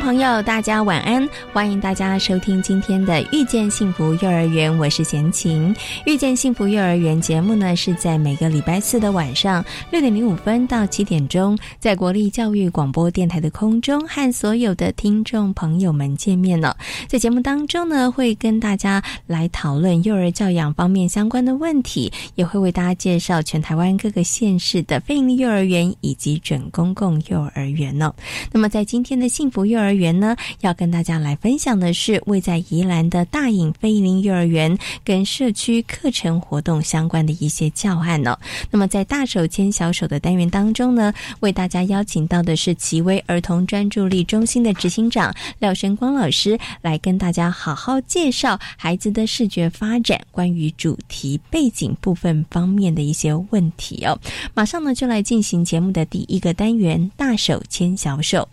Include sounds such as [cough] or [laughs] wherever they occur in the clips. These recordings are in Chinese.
朋友，大家晚安！欢迎大家收听今天的《遇见幸福幼儿园》，我是贤琴。《遇见幸福幼儿园》节目呢，是在每个礼拜四的晚上六点零五分到七点钟，在国立教育广播电台的空中和所有的听众朋友们见面了。在节目当中呢，会跟大家来讨论幼儿教养方面相关的问题，也会为大家介绍全台湾各个县市的非营利幼儿园以及准公共幼儿园呢。那么，在今天的幸福幼儿儿。园呢，要跟大家来分享的是位在宜兰的大隐飞林幼儿园跟社区课程活动相关的一些教案呢。那么在大手牵小手的单元当中呢，为大家邀请到的是奇威儿童专注力中心的执行长廖生光老师，来跟大家好好介绍孩子的视觉发展关于主题背景部分方面的一些问题哦。马上呢就来进行节目的第一个单元，大手牵小手。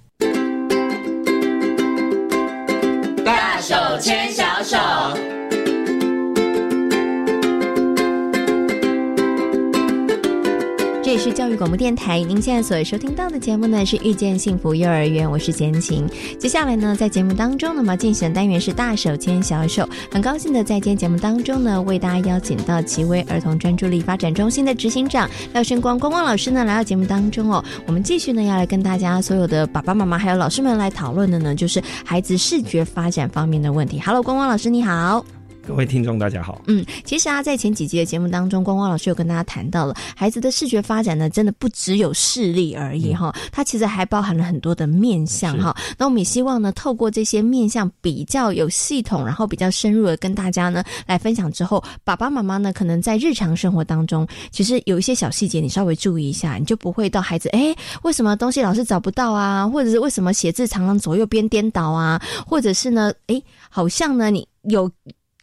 手牵小手。这里是教育广播电台，您现在所收听到的节目呢是遇见幸福幼儿园，我是简晴。接下来呢，在节目当中呢，么进行的单元是大手牵小手。很高兴的在今天节目当中呢，为大家邀请到奇威儿童专注力发展中心的执行长廖胜光光光老师呢来到节目当中哦。我们继续呢要来跟大家所有的爸爸妈妈还有老师们来讨论的呢，就是孩子视觉发展方面的问题。Hello，光光老师你好。各位听众，大家好。嗯，其实啊，在前几集的节目当中，光光老师有跟大家谈到了孩子的视觉发展呢，真的不只有视力而已哈，它其实还包含了很多的面相哈。那我们也希望呢，透过这些面相比较有系统，然后比较深入的跟大家呢来分享之后，爸爸妈妈呢可能在日常生活当中，其实有一些小细节你稍微注意一下，你就不会到孩子哎为什么东西老是找不到啊，或者是为什么写字常常左右边颠倒啊，或者是呢哎好像呢你有。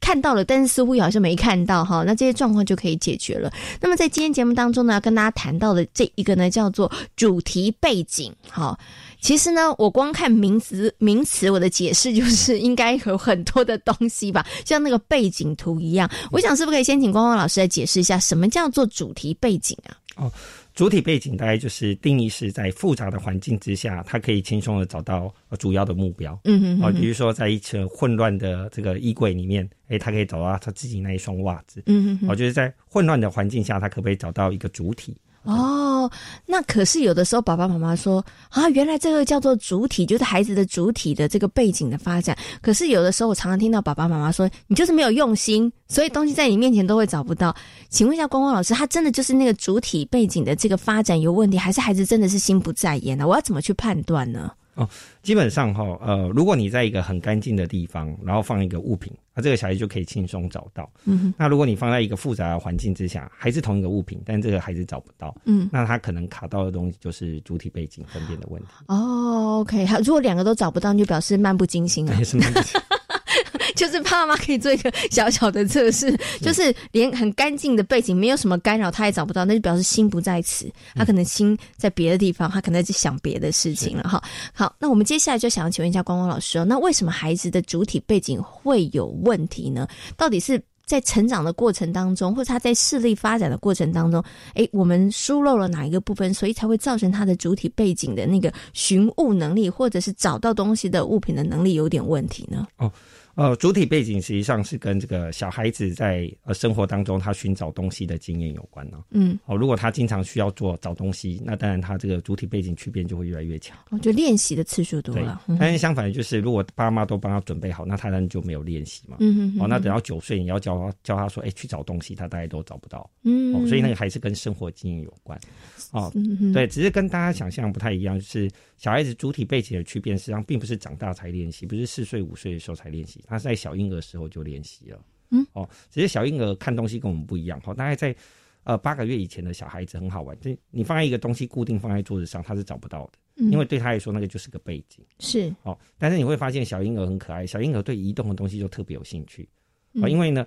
看到了，但是似乎好像没看到哈，那这些状况就可以解决了。那么在今天节目当中呢，要跟大家谈到的这一个呢，叫做主题背景。哈，其实呢，我光看名词 [laughs] 名词，我的解释就是应该有很多的东西吧，像那个背景图一样。我想是不是可以先请光光老师来解释一下，什么叫做主题背景啊？哦。主体背景大概就是定义是在复杂的环境之下，他可以轻松的找到主要的目标。嗯嗯。哦，比如说在一层混乱的这个衣柜里面，哎，他可以找到他自己那一双袜子。嗯嗯。哦，就是在混乱的环境下，他可不可以找到一个主体？哦，那可是有的时候爸爸妈妈说啊，原来这个叫做主体，就是孩子的主体的这个背景的发展。可是有的时候我常常听到爸爸妈妈说，你就是没有用心，所以东西在你面前都会找不到。请问一下光光老师，他真的就是那个主体背景的这个发展有问题，还是孩子真的是心不在焉呢？我要怎么去判断呢？哦，基本上哈，呃，如果你在一个很干净的地方，然后放一个物品，那这个小孩就可以轻松找到。嗯哼，那如果你放在一个复杂的环境之下，还是同一个物品，但这个孩子找不到，嗯，那他可能卡到的东西就是主体背景分辨的问题。哦，OK，好，如果两个都找不到，就表示漫不经心啊。是漫不经心。[laughs] 就是爸妈可以做一个小小的测试，就是连很干净的背景没有什么干扰，他也找不到，那就表示心不在此，他可能心在别的地方，他可能在想别的事情了哈。好，那我们接下来就想要请问一下光光老师哦，那为什么孩子的主体背景会有问题呢？到底是在成长的过程当中，或者他在视力发展的过程当中，哎，我们疏漏了哪一个部分，所以才会造成他的主体背景的那个寻物能力，或者是找到东西的物品的能力有点问题呢？哦。呃，主体背景实际上是跟这个小孩子在呃生活当中他寻找东西的经验有关呢。嗯，哦，如果他经常需要做找东西，那当然他这个主体背景区别就会越来越强。哦，就练习的次数多了。但是相反，就是如果爸妈都帮他准备好，那他当然就没有练习嘛。嗯嗯。哦，那等到九岁你要教教他教他说，哎，去找东西，他大概都找不到。嗯，哦，所以那个还是跟生活经验有关。哦，对，只是跟大家想象不太一样，就是小孩子主体背景的区别，实际上并不是长大才练习，不是四岁五岁的时候才练习，他是在小婴儿时候就练习了。嗯，哦，只是小婴儿看东西跟我们不一样。哦，大概在呃八个月以前的小孩子很好玩，就你放在一个东西固定放在桌子上，他是找不到的，因为对他来说那个就是个背景。是哦，但是你会发现小婴儿很可爱，小婴儿对移动的东西就特别有兴趣。哦，因为呢。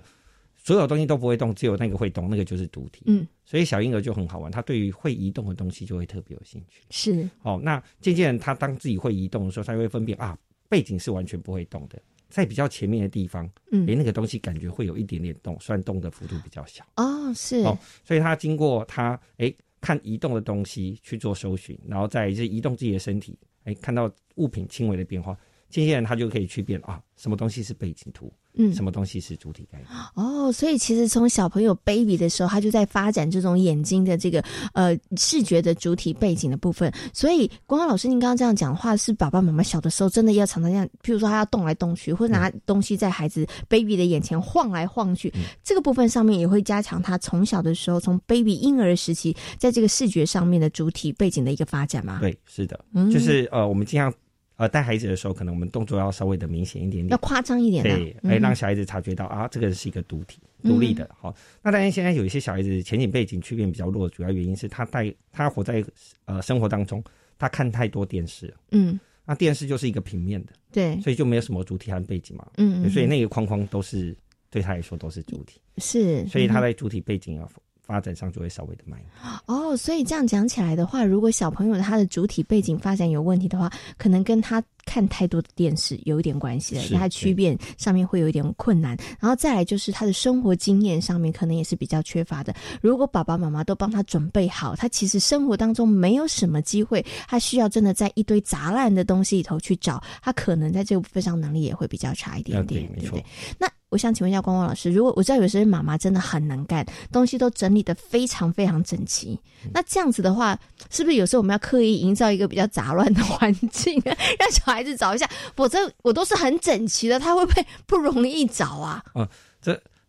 所有东西都不会动，只有那个会动，那个就是独体。嗯，所以小婴儿就很好玩，他对于会移动的东西就会特别有兴趣。是哦，那渐渐他当自己会移动的时候，他会分辨啊，背景是完全不会动的，在比较前面的地方，嗯，诶，那个东西感觉会有一点点动，虽然动的幅度比较小。哦，是哦，所以他经过他诶看移动的东西去做搜寻，然后再是移动自己的身体，诶，看到物品轻微的变化。接下来他就可以去变啊，什么东西是背景图，嗯，什么东西是主体概念。哦，所以其实从小朋友 baby 的时候，他就在发展这种眼睛的这个呃视觉的主体背景的部分。所以光光老师，您刚刚这样讲的话，是爸爸妈妈小的时候真的要常常这样，譬如说他要动来动去，或者拿东西在孩子 baby 的眼前晃来晃去，这个部分上面也会加强他从小的时候，从 baby 婴儿时期，在这个视觉上面的主体背景的一个发展吗？对，是的，嗯就是呃，我们经常。呃，带孩子的时候，可能我们动作要稍微的明显一点点，要夸张一点，对，哎，让小孩子察觉到啊，这个是一个独体、独立的。好，那当然现在有一些小孩子前景背景区别比较弱，主要原因是他带他活在呃生活当中，他看太多电视，嗯，那电视就是一个平面的，对，所以就没有什么主体和背景嘛，嗯，所以那个框框都是对他来说都是主体，是，所以他在主体背景啊。发展上就会稍微的慢哦，所以这样讲起来的话，如果小朋友他的主体背景发展有问题的话，可能跟他看太多的电视有一点关系了，他区辨上面会有一点困难。然后再来就是他的生活经验上面可能也是比较缺乏的。如果爸爸妈妈都帮他准备好，他其实生活当中没有什么机会，他需要真的在一堆杂乱的东西里头去找，他可能在这个部分上能力也会比较差一点点，对不对？那。我想请问一下光光老师，如果我知道有些妈妈真的很能干，东西都整理的非常非常整齐，那这样子的话，是不是有时候我们要刻意营造一个比较杂乱的环境，[laughs] 让小孩子找一下？否则我都是很整齐的，他会不会不容易找啊？嗯，这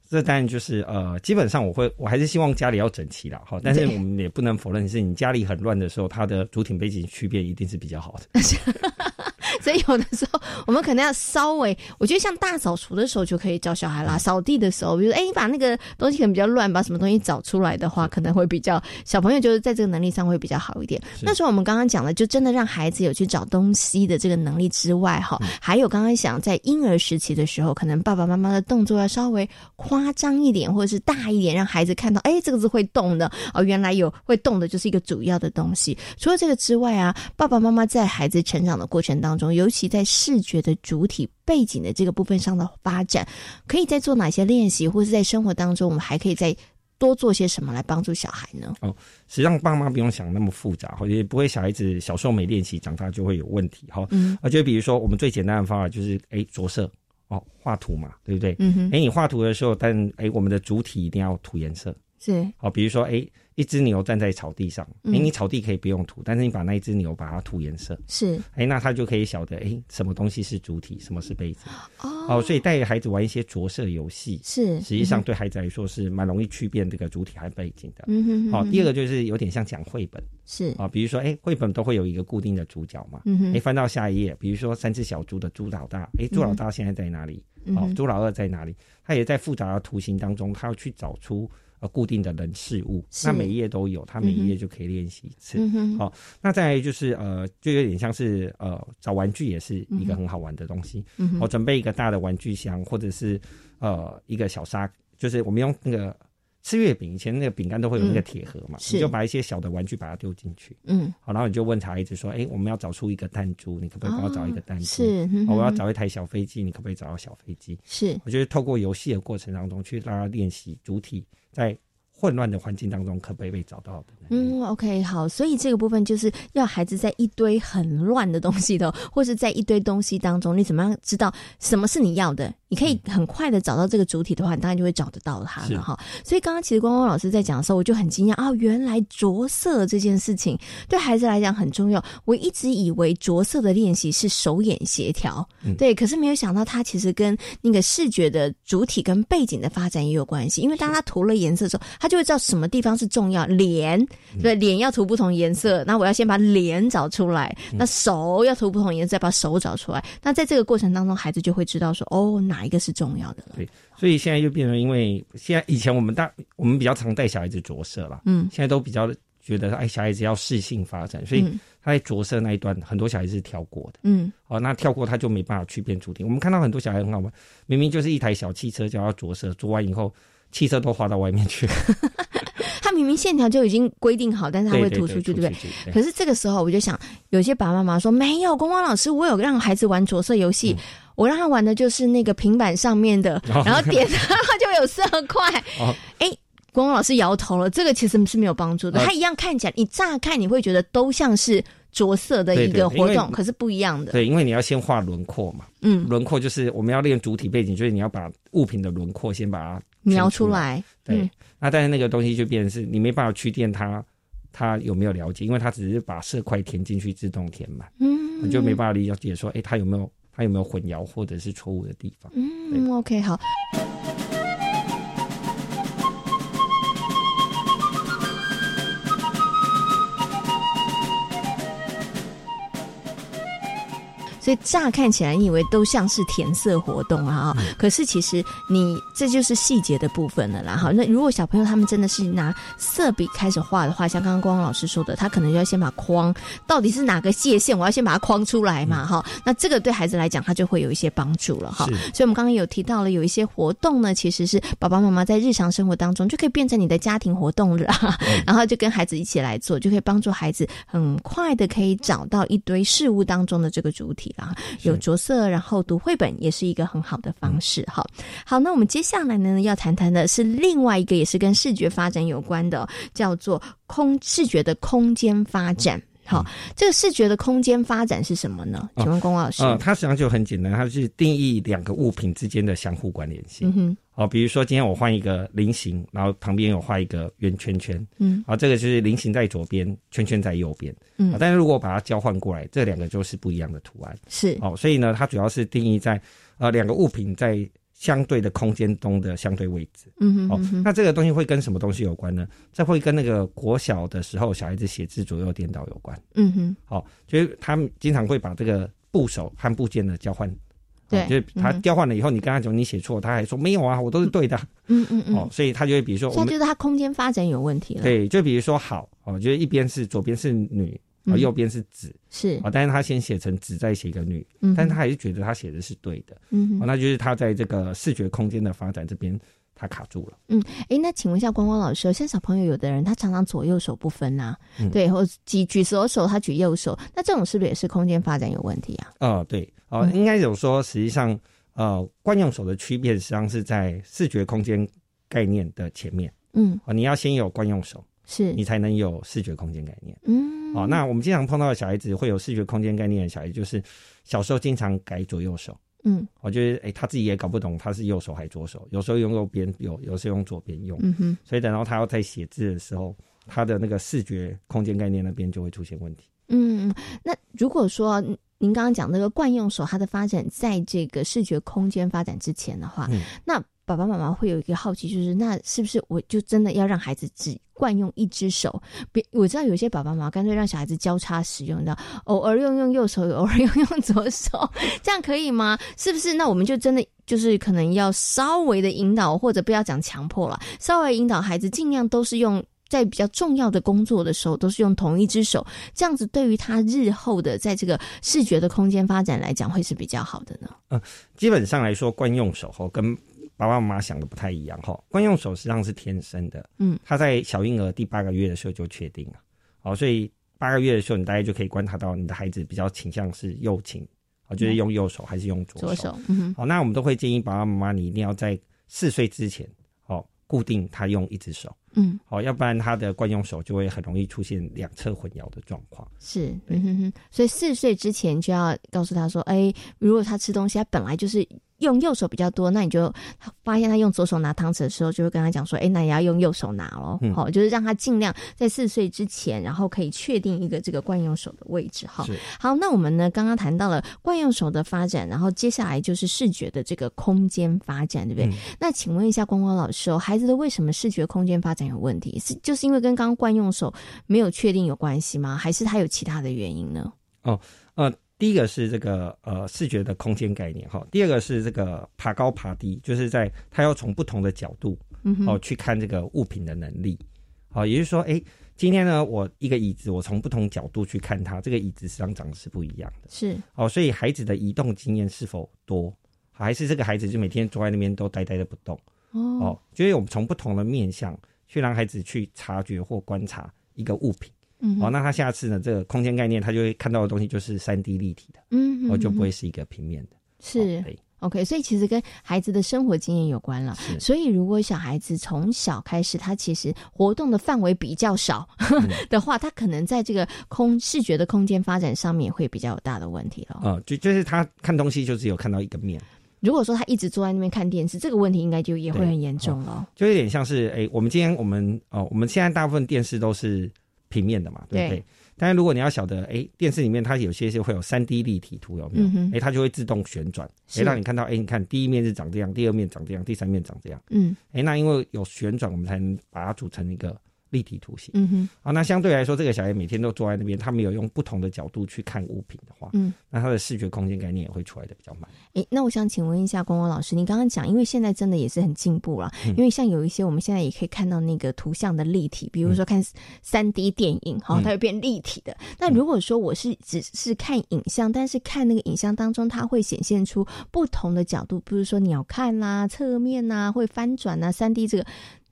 这当然就是呃，基本上我会我还是希望家里要整齐啦，哈，但是我们也不能否认是你家里很乱的时候，它的主体背景区别一定是比较好的。[laughs] 所以有的时候我们可能要稍微，我觉得像大扫除的时候就可以教小孩啦。扫地的时候，比如哎，你把那个东西可能比较乱，把什么东西找出来的话，可能会比较小朋友就是在这个能力上会比较好一点。那时候我们刚刚讲的，就真的让孩子有去找东西的这个能力之外，哈，还有刚刚想在婴儿时期的时候，可能爸爸妈妈的动作要稍微夸张一点，或者是大一点，让孩子看到，哎，这个是会动的哦，原来有会动的，就是一个主要的东西。除了这个之外啊，爸爸妈妈在孩子成长的过程当中，尤其在视觉的主体背景的这个部分上的发展，可以在做哪些练习，或是在生活当中，我们还可以再多做些什么来帮助小孩呢？哦，实际上爸妈不用想那么复杂，或者不会小孩子小时候没练习，长大就会有问题哈。嗯，啊，就比如说我们最简单的方法就是，哎，着色哦，画图嘛，对不对？嗯哼，哎，你画图的时候，但哎，我们的主体一定要涂颜色，是好，比如说哎。一只牛站在草地上，哎，你草地可以不用涂，但是你把那一只牛把它涂颜色，是，哎，那他就可以晓得，哎，什么东西是主体，什么是背景，哦，所以带孩子玩一些着色游戏，是，实际上对孩子来说是蛮容易区辨这个主体和背景的，嗯哼，好，第二个就是有点像讲绘本，是，啊，比如说，哎，绘本都会有一个固定的主角嘛，嗯哼，哎，翻到下一页，比如说三只小猪的猪老大，哎，猪老大现在在哪里？哦，猪老二在哪里？他也在复杂的图形当中，他要去找出。呃，固定的人事物，那每一页都有，他每一页就可以练习一次。好，那再就是呃，就有点像是呃，找玩具也是一个很好玩的东西。我准备一个大的玩具箱，或者是呃一个小沙，就是我们用那个吃月饼以前那个饼干都会有那个铁盒嘛，你就把一些小的玩具把它丢进去。嗯，好，然后你就问茶叶子说：“哎，我们要找出一个弹珠，你可不可以帮我找一个弹珠？是，我要找一台小飞机，你可不可以找到小飞机？是，我觉得透过游戏的过程当中去让他练习主体。在混乱的环境当中，可不可以被找到的？嗯，OK，好，所以这个部分就是要孩子在一堆很乱的东西的，或是在一堆东西当中，你怎么样知道什么是你要的，你可以很快的找到这个主体的话，你当然就会找得到它了哈。所以刚刚其实光光老师在讲的时候，我就很惊讶啊，原来着色这件事情对孩子来讲很重要。我一直以为着色的练习是手眼协调，对，可是没有想到它其实跟那个视觉的主体跟背景的发展也有关系。因为当他涂了颜色之后，他就会知道什么地方是重要。脸对脸要涂不同颜色，那我要先把脸找出来。那手要涂不同颜色，再把手找出来。那在这个过程当中，孩子就会知道说，哦，哪一个是重要的了。对，所以现在就变成，因为现在以前我们大我们比较常带小孩子着色了，嗯，现在都比较觉得，哎，小孩子要适性发展，所以他在着色那一段，很多小孩子是跳过的，嗯，哦，那跳过他就没办法去变主题。我们看到很多小孩很好玩，明明就是一台小汽车，就要着色，着完以后，汽车都滑到外面去。[laughs] 他明明线条就已经规定好，但是他会涂出去，对不对？可是这个时候，我就想，有些爸爸妈妈说，没有，光光老师，我有让孩子玩着色游戏，我让他玩的就是那个平板上面的，然后点它就有色块。哎，光光老师摇头了，这个其实是没有帮助的。它一样看起来，你乍看你会觉得都像是着色的一个活动，可是不一样的。对，因为你要先画轮廓嘛，嗯，轮廓就是我们要练主体背景，就是你要把物品的轮廓先把它描出来，对。那但是那个东西就变成是你没办法去垫它，它有没有了解？因为它只是把色块填进去自动填满，嗯，你就没办法理解说，哎，它有没有它有没有混淆或者是错误的地方？嗯，OK，好。所以乍看起来，你以为都像是填色活动啊，可是其实你这就是细节的部分了啦。哈，那如果小朋友他们真的是拿色笔开始画的话，像刚刚光光老师说的，他可能就要先把框到底是哪个界限，我要先把它框出来嘛。哈，那这个对孩子来讲，他就会有一些帮助了。哈，所以我们刚刚有提到了有一些活动呢，其实是爸爸妈妈在日常生活当中就可以变成你的家庭活动了，然后就跟孩子一起来做，就可以帮助孩子很快的可以找到一堆事物当中的这个主体。啊，有着色，然后读绘本也是一个很好的方式。哈，好，那我们接下来呢要谈谈的是另外一个也是跟视觉发展有关的，叫做空视觉的空间发展。好，这个视觉的空间发展是什么呢？请问龚老师。啊，它实际上就很简单，它是定义两个物品之间的相互关联性。嗯哼。好，比如说今天我换一个菱形，然后旁边有画一个圆圈圈。嗯。好，这个就是菱形在左边，圈圈在右边。嗯。但是如果把它交换过来，这两个就是不一样的图案。是。哦，所以呢，它主要是定义在呃两个物品在。相对的空间中的相对位置，嗯哼，哦，那这个东西会跟什么东西有关呢？这会跟那个国小的时候小孩子写字左右颠倒有关，嗯哼，好，就是他们经常会把这个部首和部件的交换，对，就是他交换了以后，你跟他讲你写错，他还说没有啊，我都是对的，嗯嗯嗯，哦，所以他就会比如说，我觉得他空间发展有问题了，对，就比如说好，哦，就是一边是左边是女。啊，右边是子是。啊，但是他先写成子，再写一个女，嗯，但是他还是觉得他写的是对的，嗯，哦，那就是他在这个视觉空间的发展这边他卡住了，嗯，哎，那请问一下光光老师，现在小朋友有的人他常常左右手不分呐，对，或举举左手他举右手，那这种是不是也是空间发展有问题啊？哦，对，哦，应该有说，实际上呃，惯用手的区别实际上是在视觉空间概念的前面，嗯，哦，你要先有惯用手。是你才能有视觉空间概念。嗯，哦，那我们经常碰到的小孩子会有视觉空间概念的小孩，就是小时候经常改左右手。嗯，我觉得，哎，他自己也搞不懂他是右手还是左手，有时候用右边有，有时候用左边用。嗯哼，所以等到他要在写字的时候，他的那个视觉空间概念那边就会出现问题。嗯，那如果说您刚刚讲那个惯用手，它的发展在这个视觉空间发展之前的话，那。爸爸妈妈会有一个好奇，就是那是不是我就真的要让孩子只惯用一只手？别我知道有些爸爸妈妈干脆让小孩子交叉使用，的偶尔用用右手，偶尔用用左手，这样可以吗？是不是？那我们就真的就是可能要稍微的引导，或者不要讲强迫了，稍微引导孩子尽量都是用在比较重要的工作的时候都是用同一只手，这样子对于他日后的在这个视觉的空间发展来讲会是比较好的呢？嗯，基本上来说，惯用手后跟爸爸妈妈想的不太一样哈，惯用手实际上是天生的，嗯，他在小婴儿第八个月的时候就确定了，好，所以八个月的时候你大概就可以观察到你的孩子比较倾向是右倾，啊，就是用右手还是用左手，嗯那我们都会建议爸爸妈妈你一定要在四岁之前，哦，固定他用一只手，嗯，好，要不然他的惯用手就会很容易出现两侧混淆的状况。是，嗯哼哼，所以四岁之前就要告诉他说，哎，如果他吃东西，他本来就是。用右手比较多，那你就发现他用左手拿汤匙的时候，就会跟他讲说：“哎，那也要用右手拿哦。”好，就是让他尽量在四岁之前，然后可以确定一个这个惯用手的位置。哈，好，那我们呢刚刚谈到了惯用手的发展，然后接下来就是视觉的这个空间发展，对不对？那请问一下光光老师哦，孩子的为什么视觉空间发展有问题？是就是因为跟刚刚惯用手没有确定有关系吗？还是他有其他的原因呢？哦，呃。第一个是这个呃视觉的空间概念哈，第二个是这个爬高爬低，就是在他要从不同的角度哦去看这个物品的能力，好，也就是说，哎，今天呢，我一个椅子，我从不同角度去看它，这个椅子实际上长得是不一样的，是哦，所以孩子的移动经验是否多，还是这个孩子就每天坐在那边都呆呆的不动哦，就是我们从不同的面向去让孩子去察觉或观察一个物品。嗯，哦，那他下次呢？这个空间概念，他就会看到的东西就是三 D 立体的，嗯，哦，就不会是一个平面的。是，OK，所以其实跟孩子的生活经验有关了。所以如果小孩子从小开始，他其实活动的范围比较少 [laughs] 的话，他可能在这个空视觉的空间发展上面会比较有大的问题了。啊，就就是他看东西就只有看到一个面。如果说他一直坐在那边看电视，这个问题应该就也会很严重了。就有点像是，哎，我们今天我们哦，我们现在大部分电视都是。平面的嘛，对不对？但是如果你要晓得，哎，电视里面它有些是会有三 D 立体图，有没有？哎，它就会自动旋转，哎，让你看到，哎，你看第一面是长这样，第二面长这样，第三面长这样。嗯，哎，那因为有旋转，我们才能把它组成一个。立体图形，嗯哼，啊，那相对来说，这个小孩每天都坐在那边，他没有用不同的角度去看物品的话，嗯，那他的视觉空间概念也会出来的比较慢。诶，那我想请问一下光光老师，你刚刚讲，因为现在真的也是很进步了，因为像有一些我们现在也可以看到那个图像的立体，比如说看三 D 电影，哈，它会变立体的。那如果说我是只是看影像，但是看那个影像当中，它会显现出不同的角度，比如说鸟看啦、侧面呐、会翻转呐、三 D 这个，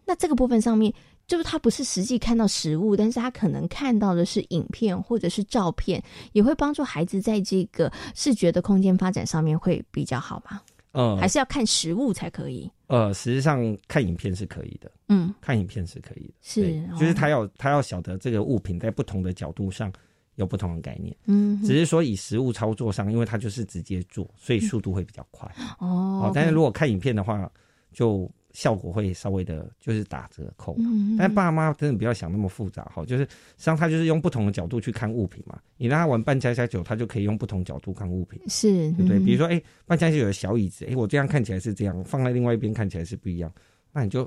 那这个部分上面。就是他不是实际看到实物，但是他可能看到的是影片或者是照片，也会帮助孩子在这个视觉的空间发展上面会比较好吗？嗯，还是要看实物才可以。呃，实际上看影片是可以的，嗯，看影片是可以的，是，就是他要他要晓得这个物品在不同的角度上有不同的概念，嗯，只是说以实物操作上，因为他就是直接做，所以速度会比较快。哦，但是如果看影片的话，就。效果会稍微的，就是打折扣。嗯，但爸妈真的不要想那么复杂哈，就是实际上他就是用不同的角度去看物品嘛。你让他玩半家家酒，他就可以用不同角度看物品，是，对不对？比如说，哎，扮家家酒的小椅子，哎，我这样看起来是这样，放在另外一边看起来是不一样，那你就，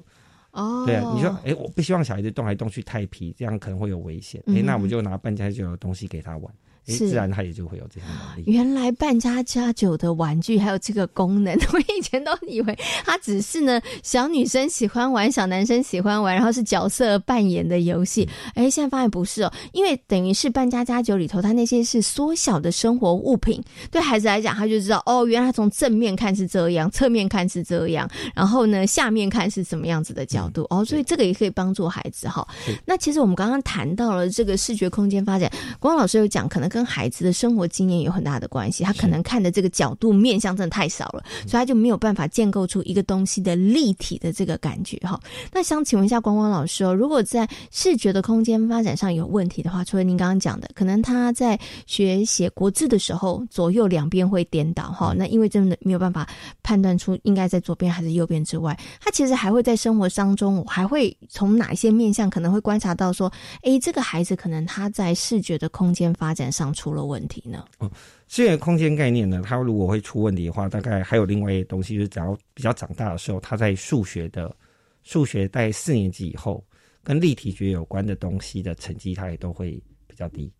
哦，对啊，你说，哎，我不希望小孩子动来动去太皮，这样可能会有危险。哎，那我们就拿扮家家酒的东西给他玩。自然他也就会有这样能力。原来扮家家酒的玩具还有这个功能，[laughs] 我以前都以为它只是呢小女生喜欢玩，小男生喜欢玩，然后是角色扮演的游戏。哎，现在发现不是哦，因为等于是扮家家酒里头，它那些是缩小的生活物品，对孩子来讲，他就知道哦，原来从正面看是这样，侧面看是这样，然后呢下面看是什么样子的角度哦，所以这个也可以帮助孩子哈。那其实我们刚刚谈到了这个视觉空间发展，光老师有讲，可能跟跟孩子的生活经验有很大的关系，他可能看的这个角度面向真的太少了，所以他就没有办法建构出一个东西的立体的这个感觉哈。那想请问一下光光老师哦，如果在视觉的空间发展上有问题的话，除了您刚刚讲的，可能他在学写国字的时候，左右两边会颠倒哈，那因为真的没有办法判断出应该在左边还是右边之外，他其实还会在生活当中，还会从哪一些面向可能会观察到说，哎，这个孩子可能他在视觉的空间发展上。出了问题呢？哦，视觉空间概念呢，它如果会出问题的话，大概还有另外一个东西，就是只要比较长大的时候，他在数学的数学在四年级以后，跟立体学有关的东西的成绩，它也都会比较低。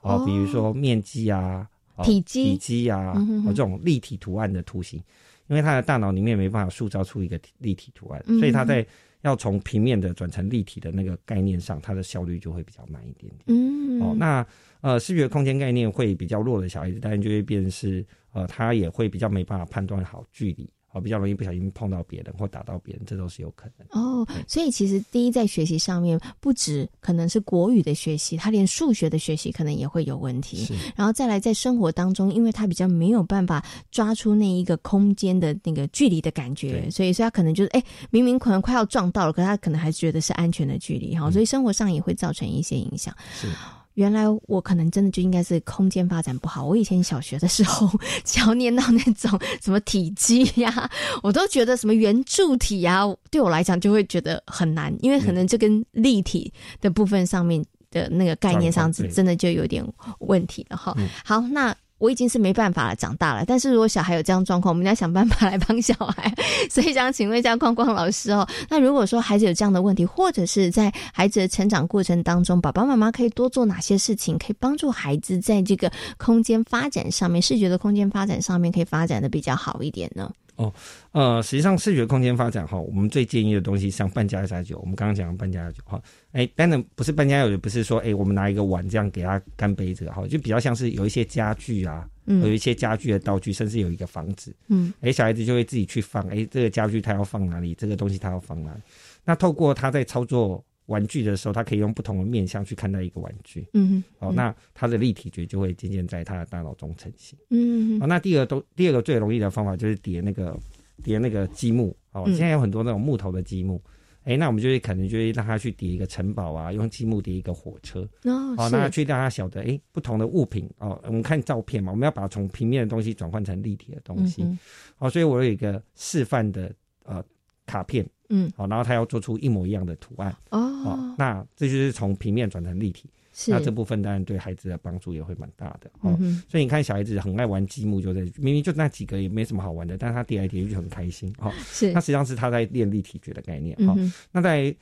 哦，比如说面积啊、体积、体积啊，这种立体图案的图形，因为他的大脑里面没办法塑造出一个立体图案，所以他在。要从平面的转成立体的那个概念上，它的效率就会比较慢一点点。嗯，哦，那呃，视觉空间概念会比较弱的小孩子，当然就会变是呃，他也会比较没办法判断好距离，啊，比较容易不小心碰到别人或打到别人，这都是有可能。哦，所以其实第一在学习上面，不止可能是国语的学习，他连数学的学习可能也会有问题。然后再来在生活当中，因为他比较没有办法抓出那一个空间的那个距离的感觉，所以所以他可能就是哎，明明可能快要撞到了，可他可能还觉得是安全的距离哈，所以生活上也会造成一些影响。是。原来我可能真的就应该是空间发展不好。我以前小学的时候，[laughs] 只要念到那种什么体积呀，[laughs] 我都觉得什么圆柱体呀，对我来讲就会觉得很难，因为可能这跟立体的部分上面的那个概念上，真的就有点问题了哈。好，那。我已经是没办法了，长大了。但是如果小孩有这样状况，我们要想办法来帮小孩。所以想请问一下光光老师哦，那如果说孩子有这样的问题，或者是在孩子的成长过程当中，爸爸妈妈可以多做哪些事情，可以帮助孩子在这个空间发展上面，视觉的空间发展上面可以发展的比较好一点呢？哦，呃，实际上视觉空间发展哈，我们最建议的东西像半加加酒，我们刚刚讲的半加加酒哈，哎，当然不是半加酒，不是说哎，我们拿一个碗这样给他干杯子哈，就比较像是有一些家具啊，有一些家具的道具，甚至有一个房子，嗯，哎，小孩子就会自己去放，哎，这个家具他要放哪里，这个东西他要放哪里，那透过他在操作。玩具的时候，他可以用不同的面向去看待一个玩具。嗯，哦，那他的立体觉就会渐渐在他的大脑中成型。嗯，哦，那第二都第二个最容易的方法就是叠那个叠那个积木。哦，现在有很多那种木头的积木。哎，那我们就会可能就会让他去叠一个城堡啊，用积木叠一个火车。哦，哦，那去让他晓得，哎，不同的物品哦，我们看照片嘛，我们要把从平面的东西转换成立体的东西。哦，所以我有一个示范的呃卡片。嗯，好，然后他要做出一模一样的图案哦，那这就是从平面转成立体，那这部分当然对孩子的帮助也会蛮大的哦。所以你看，小孩子很爱玩积木，就在明明就那几个也没什么好玩的，但是他叠来叠去就很开心哦。是，那实际上是他在练立体觉的概念哦。那在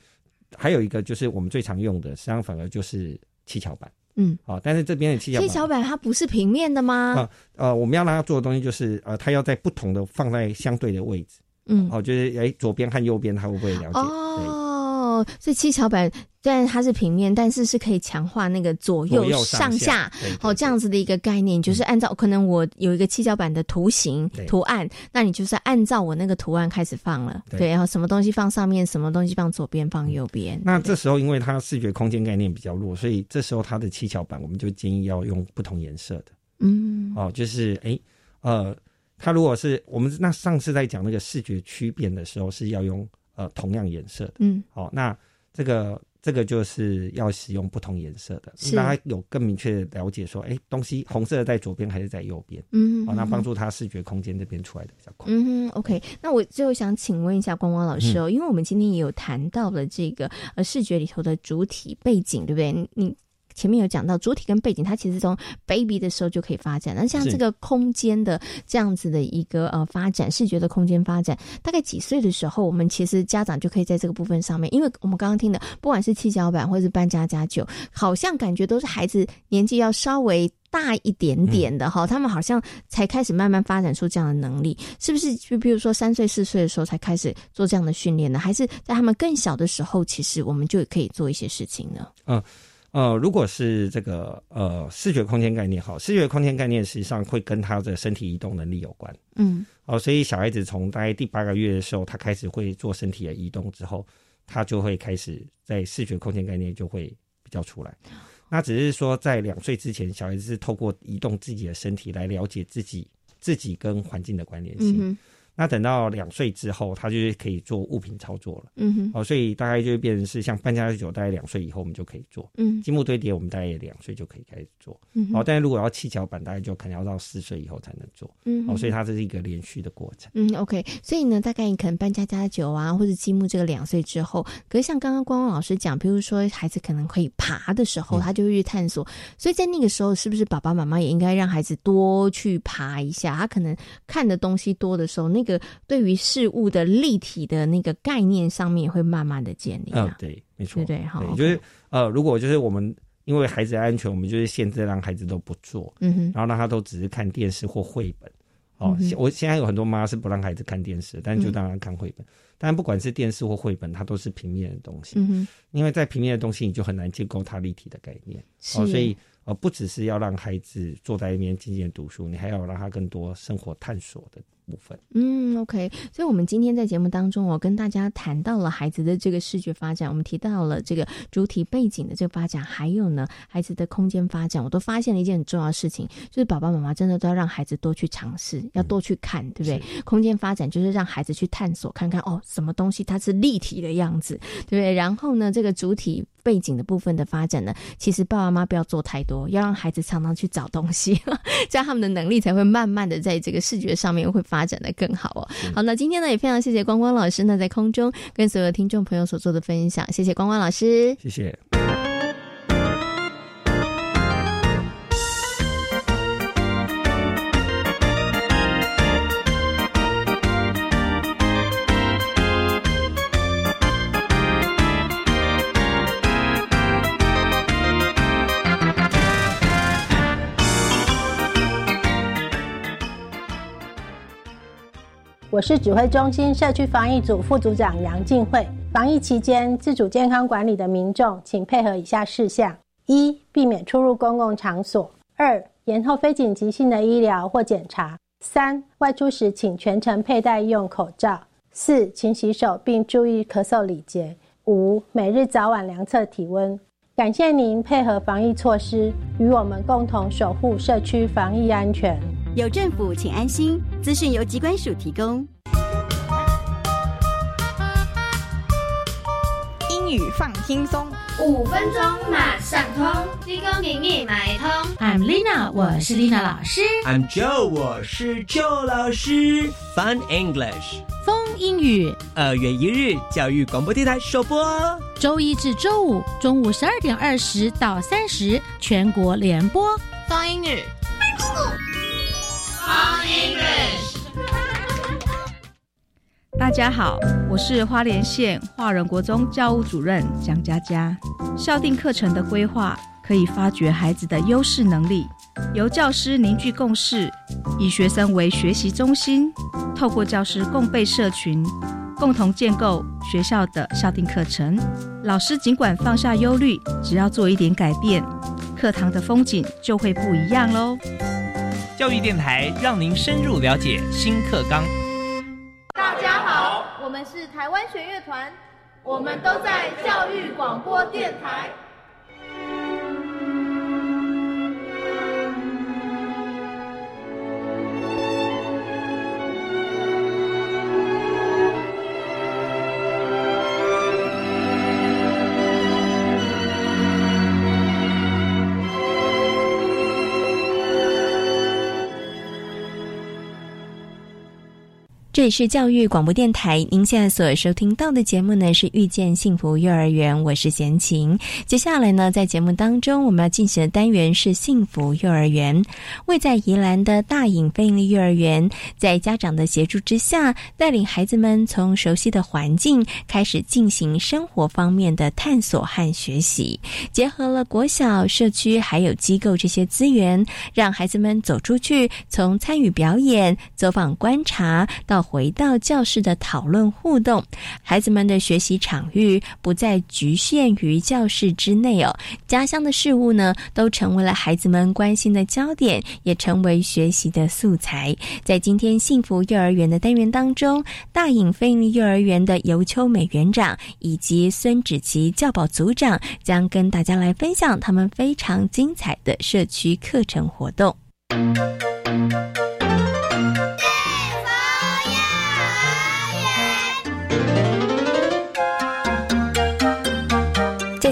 还有一个就是我们最常用的，实际上反而就是七巧板。嗯，好，但是这边的七巧板七巧板它不是平面的吗？啊，呃，我们要让他做的东西就是呃，他要在不同的放在相对的位置。嗯，哦，就是哎，左边和右边，他会不会了解？哦，所以七巧板虽然它是平面，但是是可以强化那个左右上下，哦，这样子的一个概念，就是按照可能我有一个七巧板的图形图案，那你就是按照我那个图案开始放了，对，然后什么东西放上面，什么东西放左边，放右边。那这时候，因为它视觉空间概念比较弱，所以这时候它的七巧板，我们就建议要用不同颜色的。嗯，哦，就是哎，呃。它如果是我们那上次在讲那个视觉区变的时候，是要用呃同样颜色的，嗯，好，那这个这个就是要使用不同颜色的，让他有更明确的了解，说，哎，东西红色的在左边还是在右边，嗯，好，那帮助他视觉空间这边出来的比较快。嗯哼，OK，那我最后想请问一下光光老师哦，因为我们今天也有谈到了这个呃视觉里头的主体背景，对不对？你。前面有讲到主体跟背景，它其实从 baby 的时候就可以发展。那像这个空间的这样子的一个呃发展，视觉的空间发展，大概几岁的时候，我们其实家长就可以在这个部分上面，因为我们刚刚听的，不管是七角板或者是搬家家酒，好像感觉都是孩子年纪要稍微大一点点的哈，他们好像才开始慢慢发展出这样的能力，是不是？就比如说三岁四岁的时候才开始做这样的训练呢？还是在他们更小的时候，其实我们就可以做一些事情呢？嗯。呃，如果是这个呃视觉空间概念，好，视觉空间概念实际上会跟他的身体移动能力有关。嗯，哦，所以小孩子从大概第八个月的时候，他开始会做身体的移动之后，他就会开始在视觉空间概念就会比较出来。那只是说在两岁之前，小孩子是透过移动自己的身体来了解自己自己跟环境的关联性。那等到两岁之后，他就是可以做物品操作了。嗯哼，哦，所以大概就变成是像搬家酒，大概两岁以后我们就可以做。嗯，积木堆叠我们大概也两岁就可以开始做。嗯，哦，但是如果要砌脚板，大概就可能要到四岁以后才能做。嗯，哦，所以它这是一个连续的过程。嗯，OK，所以呢，大概你可能搬家家酒啊，或者积木这个两岁之后，可是像刚刚光光老师讲，比如说孩子可能可以爬的时候，他就会去探索。所以在那个时候，是不是爸爸妈妈也应该让孩子多去爬一下？他可能看的东西多的时候，那个对于事物的立体的那个概念上面会慢慢的建立啊，对，没错，对对，好，就是呃，如果就是我们因为孩子的安全，我们就是限制让孩子都不做，嗯哼，然后让他都只是看电视或绘本，哦，我现在有很多妈是不让孩子看电视，但就让他看绘本，但不管是电视或绘本，它都是平面的东西，嗯哼，因为在平面的东西你就很难建构它立体的概念，哦，所以不只是要让孩子坐在一边静静读书，你还要让他更多生活探索的。部分。嗯，OK。所以，我们今天在节目当中，我跟大家谈到了孩子的这个视觉发展，我们提到了这个主体背景的这个发展，还有呢，孩子的空间发展，我都发现了一件很重要的事情，就是爸爸妈妈真的都要让孩子多去尝试，要多去看，对不对？空间发展就是让孩子去探索，看看哦，什么东西它是立体的样子，对不对？然后呢，这个主体。背景的部分的发展呢，其实爸爸妈妈不要做太多，要让孩子常常去找东西，[laughs] 这样他们的能力才会慢慢的在这个视觉上面会发展的更好哦。好，那今天呢也非常谢谢光光老师呢在空中跟所有听众朋友所做的分享，谢谢光光老师，谢谢。我是指挥中心社区防疫组副组长杨静慧。防疫期间，自主健康管理的民众，请配合以下事项：一、避免出入公共场所；二、延后非紧急性的医疗或检查；三、外出时请全程佩戴医用口罩；四、勤洗手并注意咳嗽礼节；五、每日早晚量测体温。感谢您配合防疫措施，与我们共同守护社区防疫安全。有政府，请安心。资讯由机关署提供。英语放轻松，五分钟马上通。立功英语买通。I'm Lina，我是 Lina 老师。I'm Joe，我是 Joe 老师。Fun English，风英语。二月一日，教育广播电台首播。周一至周五中午十二点二十到三十，全国联播。风英语。[laughs] 大家好，我是花莲县华人国中教务主任蒋佳佳。校定课程的规划可以发掘孩子的优势能力，由教师凝聚共识，以学生为学习中心，透过教师共备社群，共同建构学校的校定课程。老师尽管放下忧虑，只要做一点改变，课堂的风景就会不一样喽。教育电台让您深入了解新课纲。大家好，我们是台湾弦乐团，我们都在教育广播电台。这里是教育广播电台，您现在所收听到的节目呢是遇见幸福幼儿园，我是贤琴。接下来呢，在节目当中我们要进行的单元是幸福幼儿园。位在宜兰的大隐非营幼儿园，在家长的协助之下，带领孩子们从熟悉的环境开始进行生活方面的探索和学习，结合了国小、社区还有机构这些资源，让孩子们走出去，从参与表演、走访观察到回到教室的讨论互动，孩子们的学习场域不再局限于教室之内哦。家乡的事物呢，都成为了孩子们关心的焦点，也成为学习的素材。在今天幸福幼儿园的单元当中，大隐飞利幼儿园的尤秋美园长以及孙芷琪教保组长将跟大家来分享他们非常精彩的社区课程活动。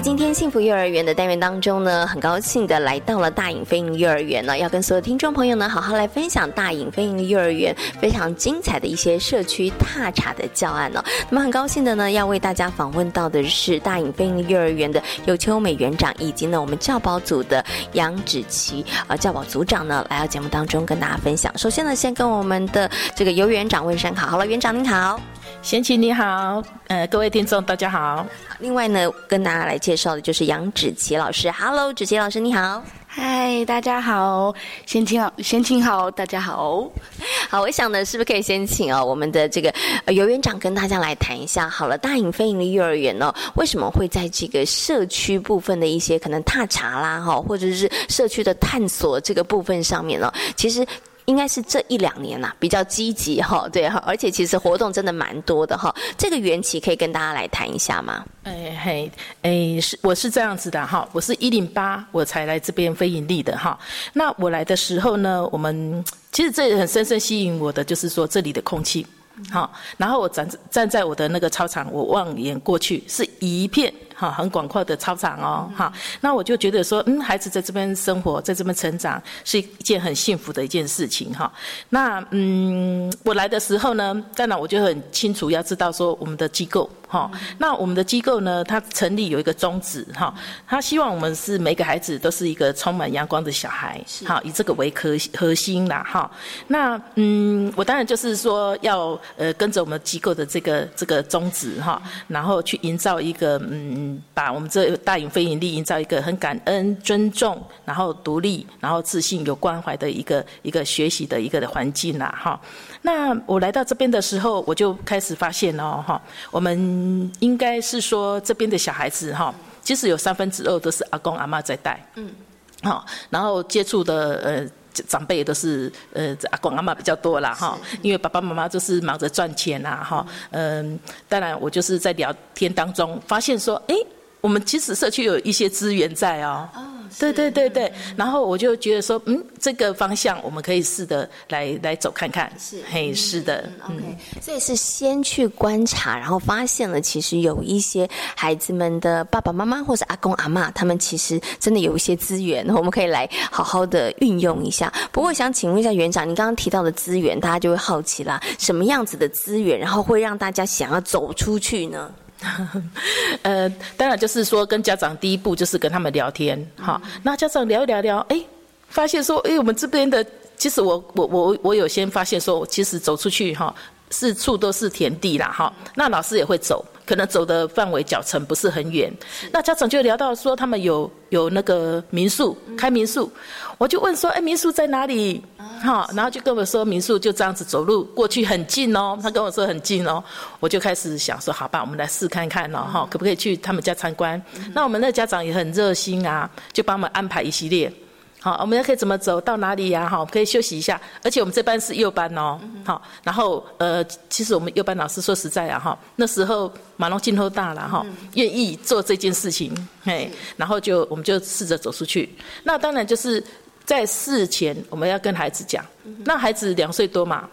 今天幸福幼儿园的单元当中呢，很高兴的来到了大隐飞鹰幼儿园呢，要跟所有听众朋友呢好好来分享大隐飞鹰幼儿园非常精彩的一些社区踏查的教案呢。那么很高兴的呢，要为大家访问到的是大隐飞鹰幼儿园的尤秋美园长，以及呢我们教保组的杨芷琪啊教保组长呢来到节目当中跟大家分享。首先呢，先跟我们的这个尤园长问声好，好了，园长您好。贤琴你好，呃，各位听众大家好。另外呢，跟大家来介绍的就是杨芷琪老师。Hello，芷琪老师你好。嗨，大家好。贤琴好，贤琴好，大家好。好，我想呢，是不是可以先请哦我们的这个尤园长跟大家来谈一下？好了，大隐飞营的幼儿园呢，为什么会在这个社区部分的一些可能踏查啦，哈，或者是社区的探索这个部分上面呢？其实。应该是这一两年呐比较积极哈，对哈，而且其实活动真的蛮多的哈。这个缘起可以跟大家来谈一下吗？哎嘿，哎是我是这样子的哈，我是一零八我才来这边非盈利的哈。那我来的时候呢，我们其实这很深深吸引我的就是说这里的空气。好，然后我站站在我的那个操场，我望眼过去是一片哈很广阔的操场哦，哈，那我就觉得说，嗯，孩子在这边生活，在这边成长是一件很幸福的一件事情哈。那嗯，我来的时候呢，当然我就很清楚要知道说我们的机构。哈，那我们的机构呢？它成立有一个宗旨，哈，他希望我们是每个孩子都是一个充满阳光的小孩，好，以这个为核核心啦，哈。那嗯，我当然就是说要呃跟着我们机构的这个这个宗旨哈，然后去营造一个嗯，把我们这大隐非盈利营造一个很感恩、尊重，然后独立，然后自信、有关怀的一个一个学习的一个的环境啦，哈。那我来到这边的时候，我就开始发现哦，哈，我们应该是说这边的小孩子哈，其实有三分之二都是阿公阿妈在带，嗯，好，然后接触的呃长辈都是呃阿公阿妈比较多啦，哈，因为爸爸妈妈就是忙着赚钱啦，哈，嗯，当然我就是在聊天当中发现说，哎，我们其实社区有一些资源在哦。对对对对，然后我就觉得说，嗯，这个方向我们可以试着来来走看看。是，嘿，是的，OK。所以是先去观察，然后发现了其实有一些孩子们的爸爸妈妈或者阿公阿妈，他们其实真的有一些资源，我们可以来好好的运用一下。不过想请问一下园长，你刚刚提到的资源，大家就会好奇啦，什么样子的资源，然后会让大家想要走出去呢？[laughs] 呃，当然就是说，跟家长第一步就是跟他们聊天，哈。那家长聊一聊聊，哎，发现说，哎，我们这边的，其实我我我我有先发现说，其实走出去哈，四处都是田地啦，哈。那老师也会走。可能走的范围脚程不是很远，那家长就聊到说他们有有那个民宿开民宿，我就问说，哎，民宿在哪里？哈，然后就跟我说民宿就这样子走路过去很近哦，他跟我说很近哦，我就开始想说，好吧，我们来试看看哦，哈，可不可以去他们家参观？那我们那家长也很热心啊，就帮我们安排一系列。好，我们可以怎么走到哪里呀？哈，可以休息一下。而且我们这班是幼班哦。好，然后呃，其实我们幼班老师说实在啊，哈，那时候马龙镜头大了哈，愿意做这件事情，嘿，然后就我们就试着走出去。那当然就是在事前我们要跟孩子讲，那孩子两岁多嘛，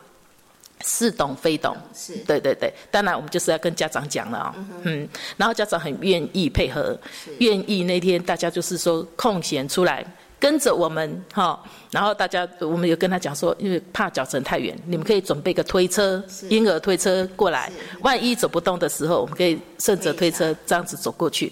似懂非懂，是对对对。当然我们就是要跟家长讲了啊，嗯，然后家长很愿意配合，愿意那天大家就是说空闲出来。跟着我们哈，然后大家我们有跟他讲说，因为怕脚程太远，你们可以准备个推车，婴儿推车过来，万一走不动的时候，我们可以顺着推车这样子走过去，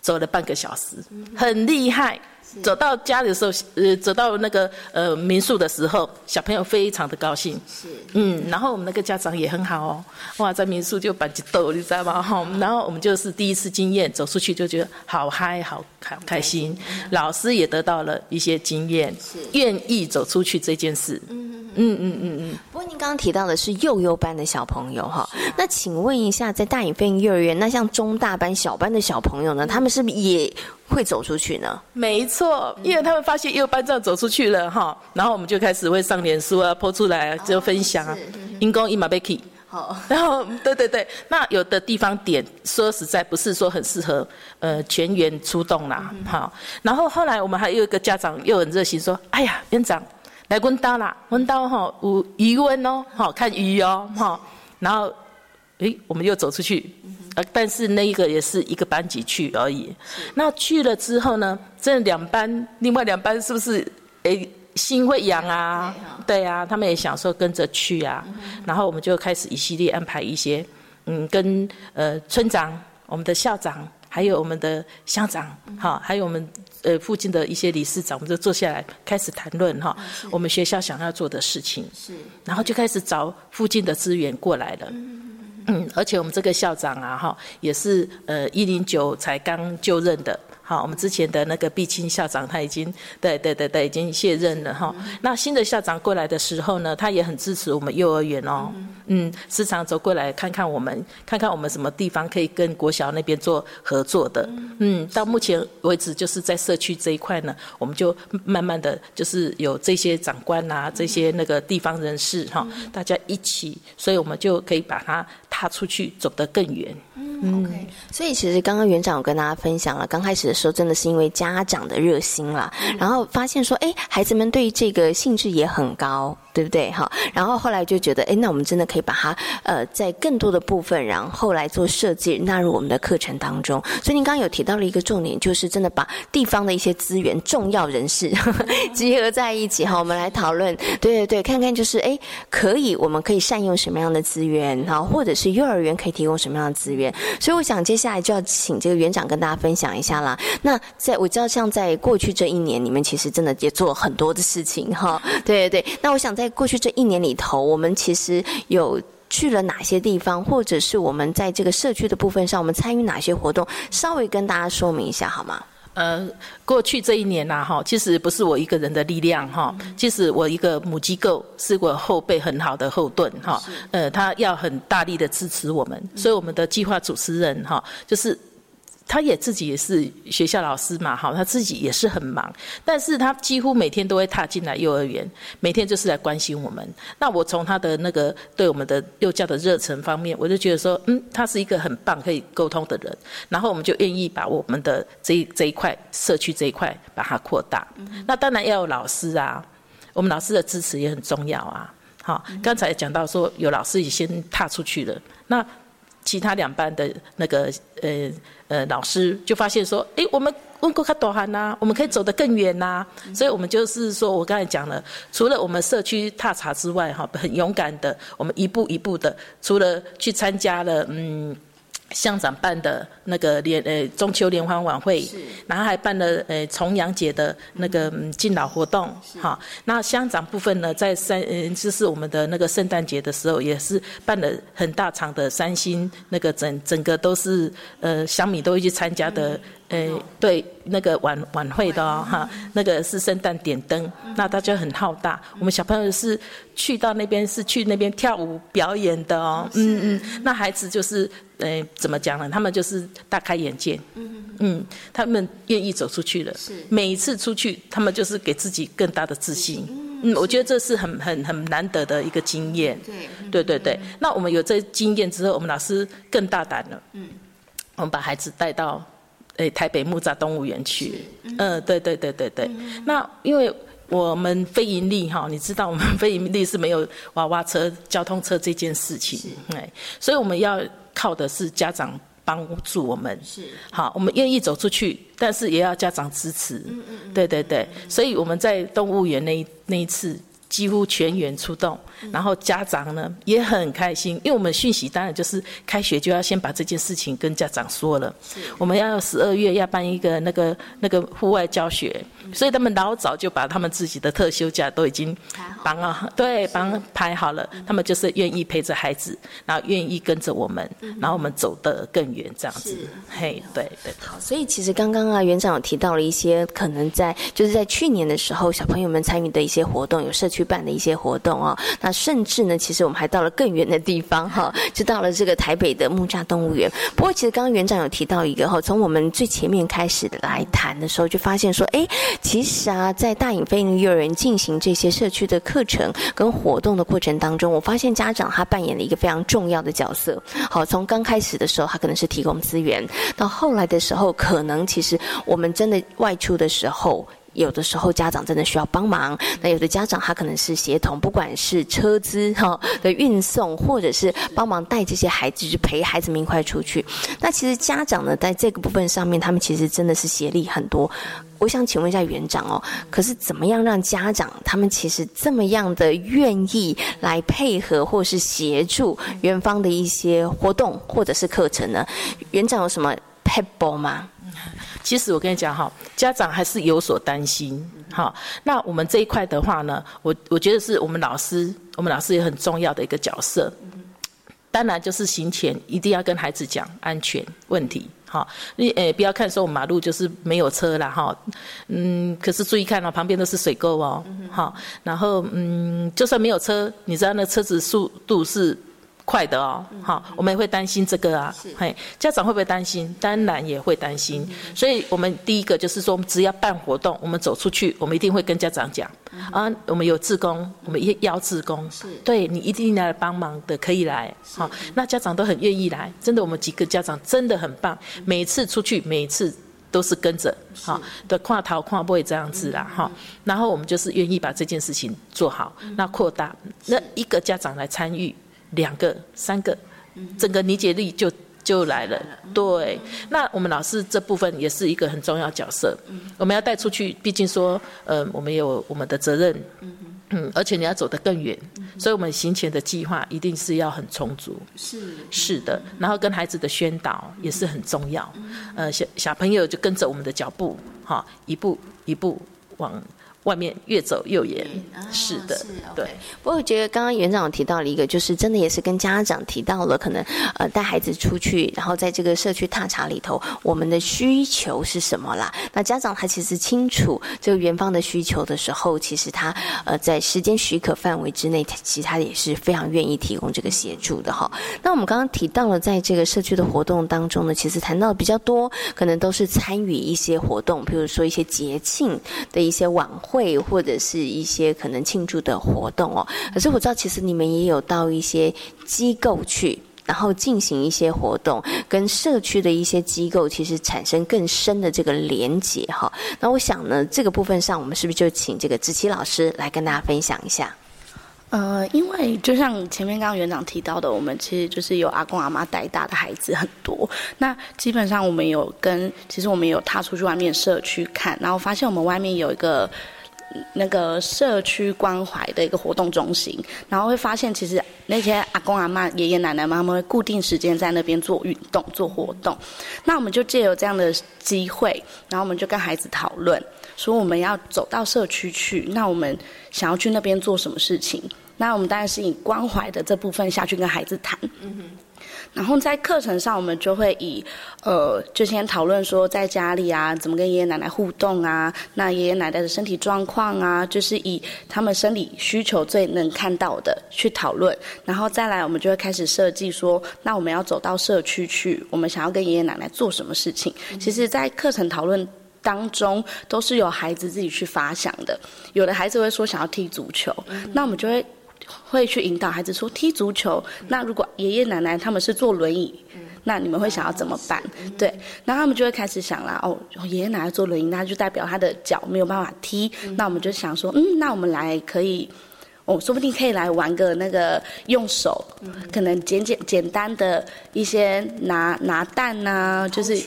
走了半个小时，很厉害。走到家里的时候，呃，走到那个呃民宿的时候，小朋友非常的高兴。是，嗯，然后我们那个家长也很好哦，哇，在民宿就板起豆，你知道吗？哈，然后我们就是第一次经验，走出去就觉得好嗨，好好开心。老师也得到了一些经验，是愿意走出去这件事。嗯嗯嗯嗯嗯。不过您刚刚提到的是幼幼班的小朋友哈，那请问一下，在大隐飞幼儿园，那像中大班、小班的小朋友呢，他们是不是也？会走出去呢？没错，因为他们发现又班长走出去了哈，然后我们就开始会上脸书啊，播出来就分享啊，因公一马贝 key。好，然后对对对，那有的地方点说实在不是说很适合呃全员出动啦，好，然后后来我们还有一个家长又很热心说，哎呀院长来温刀啦，温刀哈有鱼温哦，好看鱼哦，哈，然后诶我们又走出去。呃，但是那一个也是一个班级去而已。那去了之后呢，这两班另外两班是不是诶心会痒啊？对啊，他们也想说跟着去啊。然后我们就开始一系列安排一些，嗯，跟呃村长、我们的校长，还有我们的乡长，哈，还有我们呃附近的一些理事长，我们就坐下来开始谈论哈，我们学校想要做的事情。是，然后就开始找附近的资源过来了。嗯，[clears throat] 而且我们这个校长啊，哈，也是呃一零九才刚就任的，好，我们之前的那个毕青校长他已经对对对对已经卸任了哈。那新的校长过来的时候呢，他也很支持我们幼儿园哦，嗯，时常走过来看看我们，看看我们什么地方可以跟国小那边做合作的。嗯，到目前为止就是在社区这一块呢，我们就慢慢的就是有这些长官啊，这些那个地方人士哈，大家一起，所以我们就可以把它踏出去，走得更远。嗯，OK。所以其实刚刚园长有跟大家分享了，刚开始的时候真的是因为家长的热心啦，然后发现说，哎，孩子们对这个兴致也很高。对不对？哈，然后后来就觉得，哎，那我们真的可以把它，呃，在更多的部分，然后来做设计，纳入我们的课程当中。所以您刚刚有提到了一个重点，就是真的把地方的一些资源、重要人士 [laughs] 集合在一起，哈，我们来讨论。对对对，看看就是，哎，可以，我们可以善用什么样的资源，哈，或者是是幼儿园可以提供什么样的资源。所以我想接下来就要请这个园长跟大家分享一下啦。那在我知道，像在过去这一年，你们其实真的也做了很多的事情，哈。对对对，那我想。在过去这一年里头，我们其实有去了哪些地方，或者是我们在这个社区的部分上，我们参与哪些活动？稍微跟大家说明一下好吗？呃，过去这一年呐，哈，其实不是我一个人的力量哈，其实我一个母机构是我后辈很好的后盾哈，呃，他要很大力的支持我们，所以我们的计划主持人哈，就是。他也自己也是学校老师嘛，好，他自己也是很忙，但是他几乎每天都会踏进来幼儿园，每天就是来关心我们。那我从他的那个对我们的幼教的热忱方面，我就觉得说，嗯，他是一个很棒可以沟通的人。然后我们就愿意把我们的这一这一块社区这一块把它扩大。那当然要有老师啊，我们老师的支持也很重要啊。好，刚才讲到说有老师也先踏出去了，那其他两班的那个呃。呃，老师就发现说，哎，我们问过卡多寒呐，我们可以走得更远呐，所以我们就是说，我刚才讲了，除了我们社区踏查之外，哈，很勇敢的，我们一步一步的，除了去参加了，嗯。乡长办的那个联呃中秋联欢晚会，然后还办了呃重阳节的那个敬老活动，哈。那乡长部分呢，在三呃就是我们的那个圣诞节的时候，也是办了很大场的三星那个整整个都是呃乡民都会去参加的。呃，对，那个晚晚会的哦，哈，那个是圣诞点灯，那大家很浩大。我们小朋友是去到那边是去那边跳舞表演的哦，嗯嗯，那孩子就是呃，怎么讲呢？他们就是大开眼界，嗯嗯，他们愿意走出去了。是，每一次出去，他们就是给自己更大的自信。嗯，我觉得这是很很很难得的一个经验。对，对对对。那我们有这经验之后，我们老师更大胆了。嗯，我们把孩子带到。诶，台北木栅动物园去，嗯，对对对对对。那因为我们非盈利哈，你知道我们非盈利是没有娃娃车、交通车这件事情，哎，所以我们要靠的是家长帮助我们，是。好，我们愿意走出去，但是也要家长支持，嗯嗯，对对对，所以我们在动物园那那一次。几乎全员出动，然后家长呢也很开心，因为我们讯息当然就是开学就要先把这件事情跟家长说了。我们要十二月要办一个那个那个户外教学，所以他们老早就把他们自己的特休假都已经帮啊，对，帮排好了。他们就是愿意陪着孩子，然后愿意跟着我们，然后我们走得更远这样子。嘿，对对。好，所以其实刚刚啊园长有提到了一些可能在就是在去年的时候，小朋友们参与的一些活动，有社区。办的一些活动哦，那甚至呢，其实我们还到了更远的地方哈，[laughs] 就到了这个台北的木栅动物园。不过，其实刚刚园长有提到一个哈，从我们最前面开始来谈的时候，就发现说，哎，其实啊，在大隐飞鹰幼儿园进行这些社区的课程跟活动的过程当中，我发现家长他扮演了一个非常重要的角色。好，从刚开始的时候，他可能是提供资源，到后来的时候，可能其实我们真的外出的时候。有的时候家长真的需要帮忙，那有的家长他可能是协同，不管是车资哈的运送，或者是帮忙带这些孩子去陪孩子们一块出去。那其实家长呢，在这个部分上面，他们其实真的是协力很多。我想请问一下园长哦，可是怎么样让家长他们其实这么样的愿意来配合或是协助园方的一些活动或者是课程呢？园长有什么 pebble 吗？[laughs] 其实我跟你讲哈，家长还是有所担心。好，那我们这一块的话呢，我我觉得是我们老师，我们老师也很重要的一个角色。当然就是行前一定要跟孩子讲安全问题。好，你诶不要看说我们马路就是没有车了哈，嗯，可是注意看哦，旁边都是水沟哦，好，然后嗯，就算没有车，你知道那车子速度是。快的哦，好，我们也会担心这个啊，嘿，家长会不会担心？当然也会担心，所以我们第一个就是说，只要办活动，我们走出去，我们一定会跟家长讲，啊，我们有志工，我们邀志工，对你一定来帮忙的，可以来，好，那家长都很愿意来，真的，我们几个家长真的很棒，每次出去，每次都是跟着，好，的跨逃跨不会这样子啦，哈，然后我们就是愿意把这件事情做好，那扩大，那一个家长来参与。两个、三个，整个理解力就就来了。对，那我们老师这部分也是一个很重要角色。我们要带出去，毕竟说，呃，我们有我们的责任。嗯，而且你要走得更远，所以我们行前的计划一定是要很充足。是是的，然后跟孩子的宣导也是很重要。呃，小小朋友就跟着我们的脚步，哈，一步一步往。外面越走越远，是的，对。不过我觉得刚刚园长提到了一个，就是真的也是跟家长提到了，可能呃带孩子出去，然后在这个社区踏查里头，我们的需求是什么啦？那家长他其实清楚这个园方的需求的时候，其实他呃在时间许可范围之内，其实他也是非常愿意提供这个协助的哈。那我们刚刚提到了，在这个社区的活动当中呢，其实谈到比较多，可能都是参与一些活动，比如说一些节庆的一些晚会。会或者是一些可能庆祝的活动哦，可是我知道其实你们也有到一些机构去，然后进行一些活动，跟社区的一些机构其实产生更深的这个连结哈。那我想呢，这个部分上我们是不是就请这个子琪老师来跟大家分享一下？呃，因为就像前面刚刚园长提到的，我们其实就是有阿公阿妈带大的孩子很多。那基本上我们有跟，其实我们有踏出去外面社区看，然后发现我们外面有一个。那个社区关怀的一个活动中心，然后会发现，其实那些阿公阿妈、爷爷奶奶妈妈会固定时间在那边做运动、做活动。那我们就借由这样的机会，然后我们就跟孩子讨论，说我们要走到社区去，那我们想要去那边做什么事情？那我们当然是以关怀的这部分下去跟孩子谈。嗯然后在课程上，我们就会以，呃，就先讨论说在家里啊，怎么跟爷爷奶奶互动啊，那爷爷奶奶的身体状况啊，就是以他们生理需求最能看到的去讨论，然后再来，我们就会开始设计说，那我们要走到社区去，我们想要跟爷爷奶奶做什么事情？其实，在课程讨论当中，都是由孩子自己去发想的。有的孩子会说想要踢足球，那我们就会。会去引导孩子说踢足球。那如果爷爷奶奶他们是坐轮椅，那你们会想要怎么办？对，然后他们就会开始想啦。哦，爷爷奶奶坐轮椅，那就代表他的脚没有办法踢。那我们就想说，嗯，那我们来可以，哦，说不定可以来玩个那个用手，可能简简简单的一些拿拿蛋呐，就是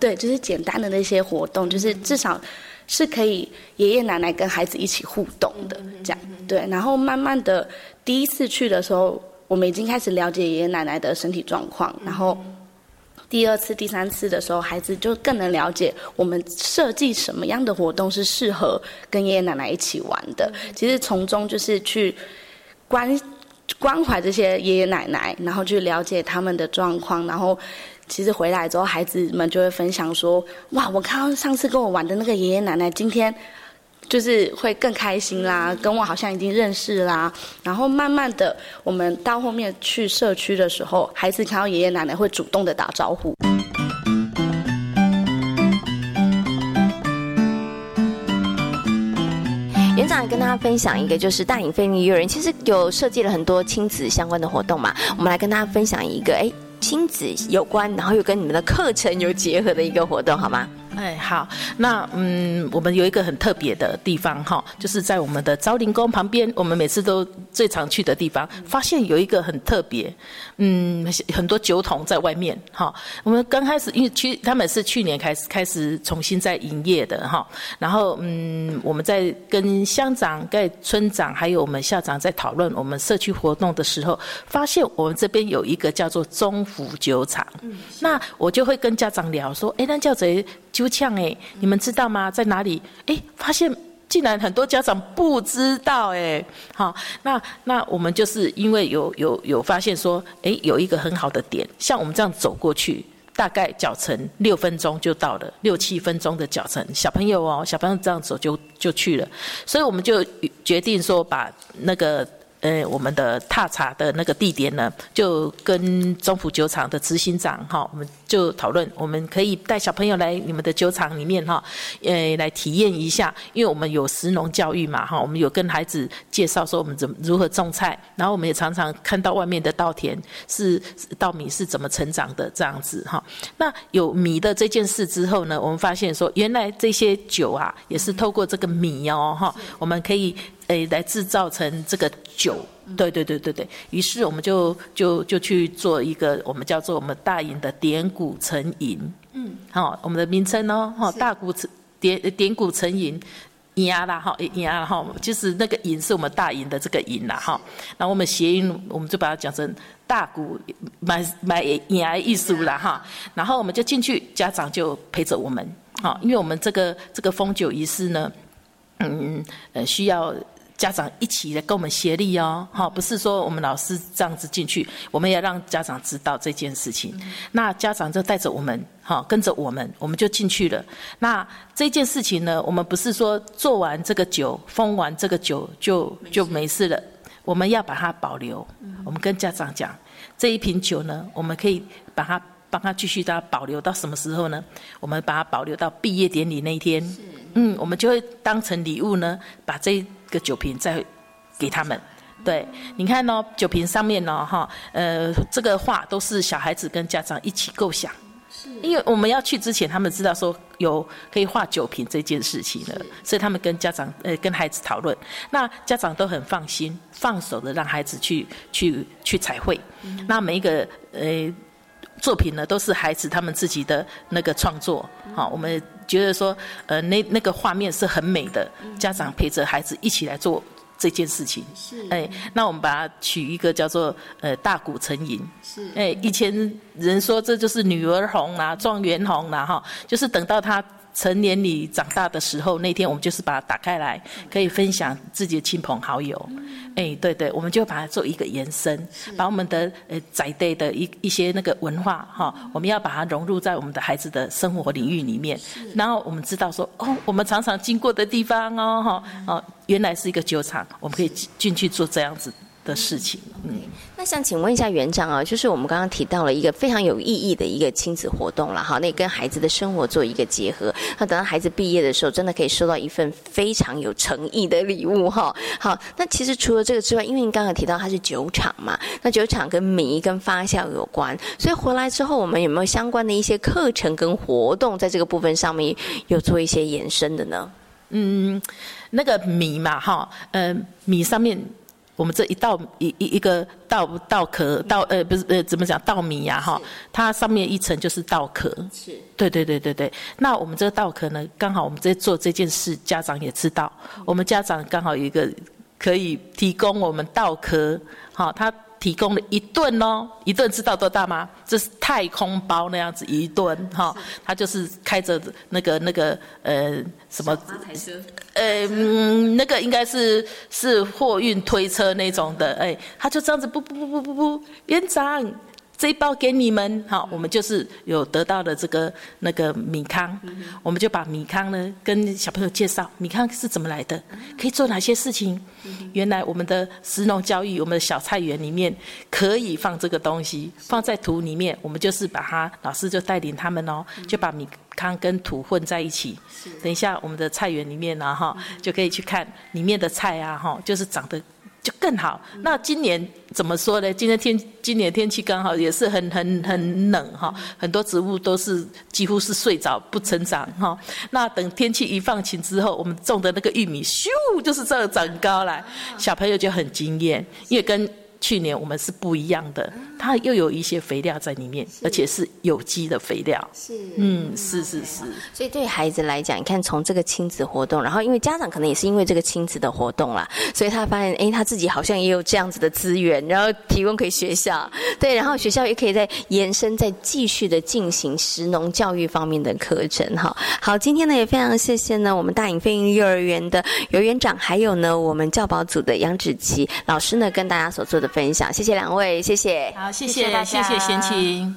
对，就是简单的那些活动，就是至少。是可以爷爷奶奶跟孩子一起互动的，这样对。然后慢慢的，第一次去的时候，我们已经开始了解爷爷奶奶的身体状况。然后第二次、第三次的时候，孩子就更能了解我们设计什么样的活动是适合跟爷爷奶奶一起玩的。其实从中就是去关关怀这些爷爷奶奶，然后去了解他们的状况，然后。其实回来之后，孩子们就会分享说：“哇，我看到上次跟我玩的那个爷爷奶奶，今天就是会更开心啦，跟我好像已经认识啦。”然后慢慢的，我们到后面去社区的时候，孩子看到爷爷奶奶会主动的打招呼。园长跟大家分享一个，就是大隐飞利幼儿园其实有设计了很多亲子相关的活动嘛，我们来跟大家分享一个，哎。亲子有关，然后又跟你们的课程有结合的一个活动，好吗？哎，好，那嗯，我们有一个很特别的地方哈，就是在我们的昭陵宫旁边，我们每次都最常去的地方，发现有一个很特别，嗯，很多酒桶在外面哈。我们刚开始因为去他们是去年开始开始重新在营业的哈，然后嗯，我们在跟乡长、跟村长还有我们校长在讨论我们社区活动的时候，发现我们这边有一个叫做中福酒厂，那我就会跟家长聊说，哎，那叫谁？就呛哎，你们知道吗？在哪里？哎，发现竟然很多家长不知道哎，好，那那我们就是因为有有有发现说，哎，有一个很好的点，像我们这样走过去，大概脚程六分钟就到了，六七分钟的脚程，小朋友哦，小朋友这样走就就去了，所以我们就决定说把那个。呃，我们的踏茶的那个地点呢，就跟中府酒厂的执行长哈，我们就讨论，我们可以带小朋友来你们的酒厂里面哈，呃，来体验一下，因为我们有食农教育嘛哈，我们有跟孩子介绍说我们怎么如何种菜，然后我们也常常看到外面的稻田是稻米是怎么成长的这样子哈。那有米的这件事之后呢，我们发现说，原来这些酒啊，也是透过这个米哦哈，我们可以。诶，来制造成这个酒，对对对对对。于是我们就就就去做一个我们叫做我们大饮的典古成饮，嗯，好，我们的名称哦，哈，大古成点点古成饮，饮啊啦，哈，饮啊哈，就是那个饮是我们大饮的这个饮啦，哈。那我们谐音我们就把它讲成大鼓买买饮啊艺术啦，哈。然后我们就进去，家长就陪着我们，好，因为我们这个这个封酒仪式呢，嗯呃需要。家长一起来跟我们协力哦，哈，不是说我们老师这样子进去，我们也让家长知道这件事情。那家长就带着我们，哈，跟着我们，我们就进去了。那这件事情呢，我们不是说做完这个酒，封完这个酒就就没事了，我们要把它保留。我们跟家长讲，这一瓶酒呢，我们可以把它帮他继续它保留到什么时候呢？我们把它保留到毕业典礼那一天。嗯，我们就会当成礼物呢，把这。个酒瓶再给他们，对，你看哦，酒瓶上面呢，哈，呃，这个画都是小孩子跟家长一起构想，是，因为我们要去之前，他们知道说有可以画酒瓶这件事情了，所以他们跟家长呃跟孩子讨论，那家长都很放心，放手的让孩子去去去彩绘，那每一个呃作品呢都是孩子他们自己的那个创作，好，我们。觉得说，呃，那那个画面是很美的，家长陪着孩子一起来做这件事情。是，哎，那我们把它取一个叫做呃大鼓成吟。是，哎，以前人说这就是女儿红啦，状元红啦，哈，就是等到他。成年里长大的时候，那天我们就是把它打开来，可以分享自己的亲朋好友。哎，对对，我们就把它做一个延伸，把我们的呃宅地的一一些那个文化哈，我们要把它融入在我们的孩子的生活领域里面。然后我们知道说，哦，我们常常经过的地方哦，哈，哦，原来是一个酒厂，我们可以进去做这样子。的事情，嗯，那想请问一下园长啊，就是我们刚刚提到了一个非常有意义的一个亲子活动了哈，那跟孩子的生活做一个结合，那等到孩子毕业的时候，真的可以收到一份非常有诚意的礼物哈。好，那其实除了这个之外，因为您刚刚提到它是酒厂嘛，那酒厂跟米跟发酵有关，所以回来之后，我们有没有相关的一些课程跟活动，在这个部分上面有做一些延伸的呢？嗯，那个米嘛哈，嗯，米上面。我们这一道一一一个稻稻壳稻呃不是呃怎么讲稻米呀哈，它上面一层就是稻壳。是。对对对对对。那我们这个稻壳呢，刚好我们在做这件事，家长也知道。我们家长刚好有一个可以提供我们稻壳，好，他提供了一吨哦，一顿知道多大吗？这是太空包那样子一顿哈，他就是开着那个那个呃什么。呃，那个应该是是货运推车那种的，哎，他就这样子，不不不不不不，园长。这一包给你们，好，我们就是有得到的这个那个米糠，我们就把米糠呢跟小朋友介绍，米糠是怎么来的，可以做哪些事情。原来我们的石农教育，我们的小菜园里面可以放这个东西，放在土里面，我们就是把它，老师就带领他们哦，就把米糠跟土混在一起。等一下我们的菜园里面呢，哈，就可以去看里面的菜啊，哈，就是长得。就更好。那今年怎么说呢？今天天今年天气刚好也是很很很冷哈，很多植物都是几乎是睡着不成长哈。那等天气一放晴之后，我们种的那个玉米咻就是这长高了，小朋友就很惊艳，因为跟去年我们是不一样的，它又有一些肥料在里面，而且是有机的肥料。是，嗯，是是是。所以对孩子来讲，你看从这个亲子活动，然后因为家长可能也是因为这个亲子的活动啦，所以他发现，哎，他自己好像也有这样子的资源，然后提供给学校，对，然后学校也可以再延伸、再继续的进行食农教育方面的课程。哈，好，今天呢也非常谢谢呢我们大隐飞鹰幼儿园的游园长，还有呢我们教保组的杨芷琪老师呢跟大家所做的分享，谢谢两位，谢谢，好，谢谢，谢谢贤琴。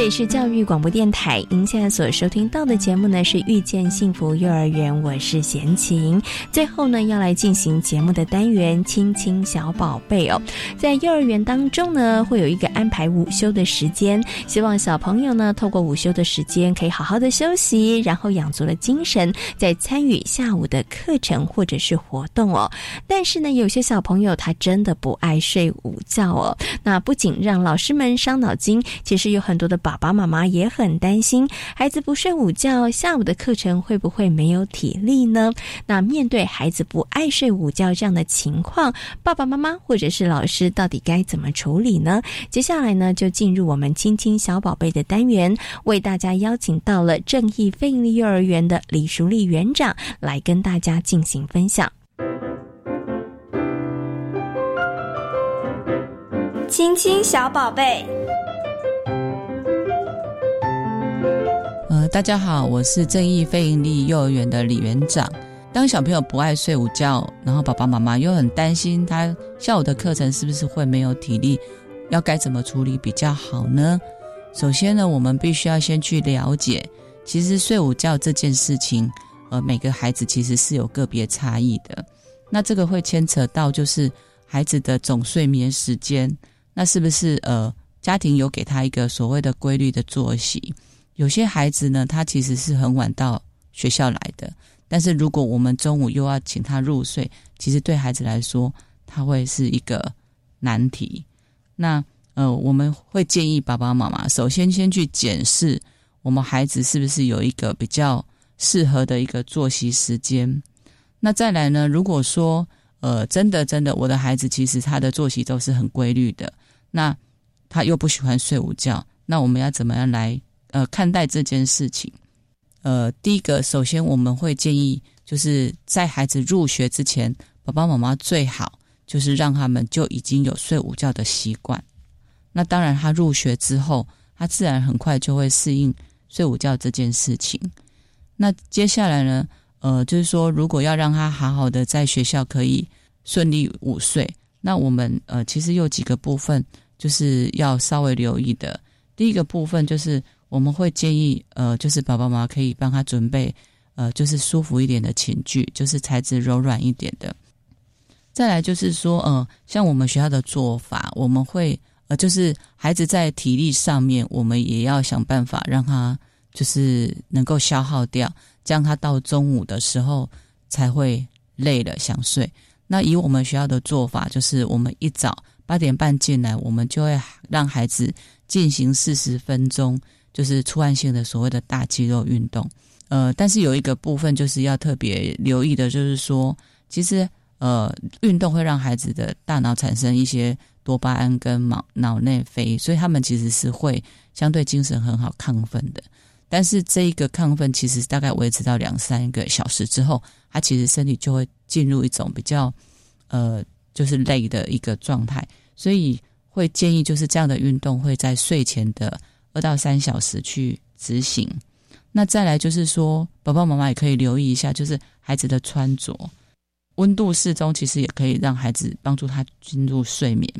这里是教育广播电台，您现在所收听到的节目呢是遇见幸福幼儿园，我是贤琴。最后呢要来进行节目的单元，亲亲小宝贝哦。在幼儿园当中呢会有一个安排午休的时间，希望小朋友呢透过午休的时间可以好好的休息，然后养足了精神，再参与下午的课程或者是活动哦。但是呢有些小朋友他真的不爱睡午觉哦，那不仅让老师们伤脑筋，其实有很多的宝。爸爸妈妈也很担心，孩子不睡午觉，下午的课程会不会没有体力呢？那面对孩子不爱睡午觉这样的情况，爸爸妈妈或者是老师到底该怎么处理呢？接下来呢，就进入我们亲亲小宝贝的单元，为大家邀请到了正义非盈利幼儿园的李淑丽园长来跟大家进行分享。亲亲小宝贝。呃大家好，我是正义非营利幼儿园的李园长。当小朋友不爱睡午觉，然后爸爸妈妈又很担心他下午的课程是不是会没有体力，要该怎么处理比较好呢？首先呢，我们必须要先去了解，其实睡午觉这件事情，呃，每个孩子其实是有个别差异的。那这个会牵扯到就是孩子的总睡眠时间，那是不是呃家庭有给他一个所谓的规律的作息？有些孩子呢，他其实是很晚到学校来的，但是如果我们中午又要请他入睡，其实对孩子来说，他会是一个难题。那呃，我们会建议爸爸妈妈首先先去检视我们孩子是不是有一个比较适合的一个作息时间。那再来呢，如果说呃真的真的我的孩子其实他的作息都是很规律的，那他又不喜欢睡午觉，那我们要怎么样来？呃，看待这件事情，呃，第一个，首先我们会建议，就是在孩子入学之前，爸爸妈妈最好就是让他们就已经有睡午觉的习惯。那当然，他入学之后，他自然很快就会适应睡午觉这件事情。那接下来呢，呃，就是说，如果要让他好好的在学校可以顺利午睡，那我们呃，其实有几个部分就是要稍微留意的。第一个部分就是。我们会建议，呃，就是爸爸妈妈可以帮他准备，呃，就是舒服一点的寝具，就是材质柔软一点的。再来就是说，呃，像我们学校的做法，我们会，呃，就是孩子在体力上面，我们也要想办法让他就是能够消耗掉，这样他到中午的时候才会累了想睡。那以我们学校的做法，就是我们一早八点半进来，我们就会让孩子进行四十分钟。就是出汗性的所谓的大肌肉运动，呃，但是有一个部分就是要特别留意的，就是说，其实呃，运动会让孩子的大脑产生一些多巴胺跟脑脑内啡，所以他们其实是会相对精神很好、亢奋的。但是这一个亢奋其实大概维持到两三个小时之后，他其实身体就会进入一种比较呃，就是累的一个状态，所以会建议就是这样的运动会在睡前的。二到三小时去执行，那再来就是说，爸爸妈妈也可以留意一下，就是孩子的穿着，温度适中，其实也可以让孩子帮助他进入睡眠。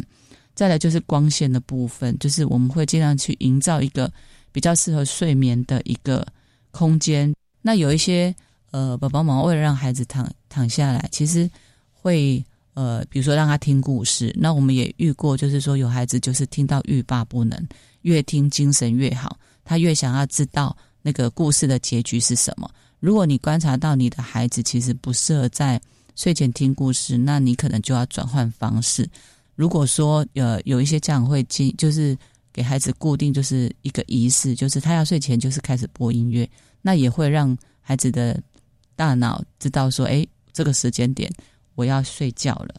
再来就是光线的部分，就是我们会尽量去营造一个比较适合睡眠的一个空间。那有一些呃，爸爸妈妈为了让孩子躺躺下来，其实会呃，比如说让他听故事。那我们也遇过，就是说有孩子就是听到欲罢不能。越听精神越好，他越想要知道那个故事的结局是什么。如果你观察到你的孩子其实不适合在睡前听故事，那你可能就要转换方式。如果说呃有一些家长会进，就是给孩子固定就是一个仪式，就是他要睡前就是开始播音乐，那也会让孩子的大脑知道说，哎，这个时间点我要睡觉了。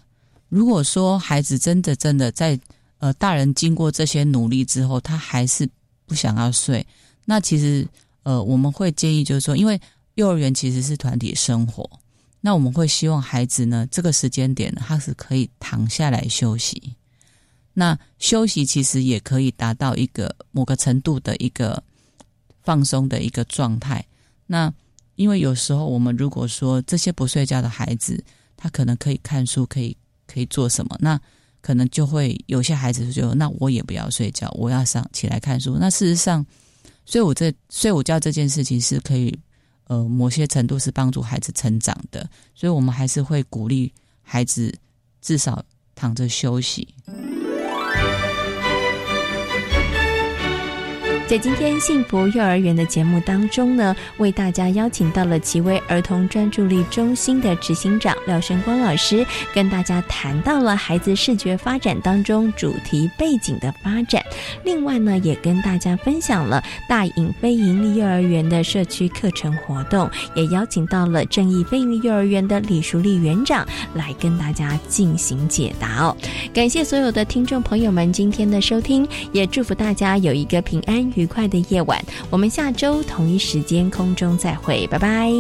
如果说孩子真的真的在呃大人经过这些努力之后，他还是不想要睡，那其实呃我们会建议就是说，因为幼儿园其实是团体生活，那我们会希望孩子呢这个时间点他是可以躺下来休息。那休息其实也可以达到一个某个程度的一个放松的一个状态。那因为有时候我们如果说这些不睡觉的孩子，他可能可以看书，可以可以做什么，那可能就会有些孩子就那我也不要睡觉，我要上起来看书。那事实上，所以我这睡午觉这件事情是可以呃某些程度是帮助孩子成长的，所以我们还是会鼓励孩子至少躺着休息。在今天幸福幼儿园的节目当中呢，为大家邀请到了奇威儿童专注力中心的执行长廖生光老师，跟大家谈到了孩子视觉发展当中主题背景的发展。另外呢，也跟大家分享了大影非营利幼儿园的社区课程活动，也邀请到了正义非营利幼儿园的李淑丽园长来跟大家进行解答哦。感谢所有的听众朋友们今天的收听，也祝福大家有一个平安愉快的夜晚。我们下周同一时间空中再会拜拜。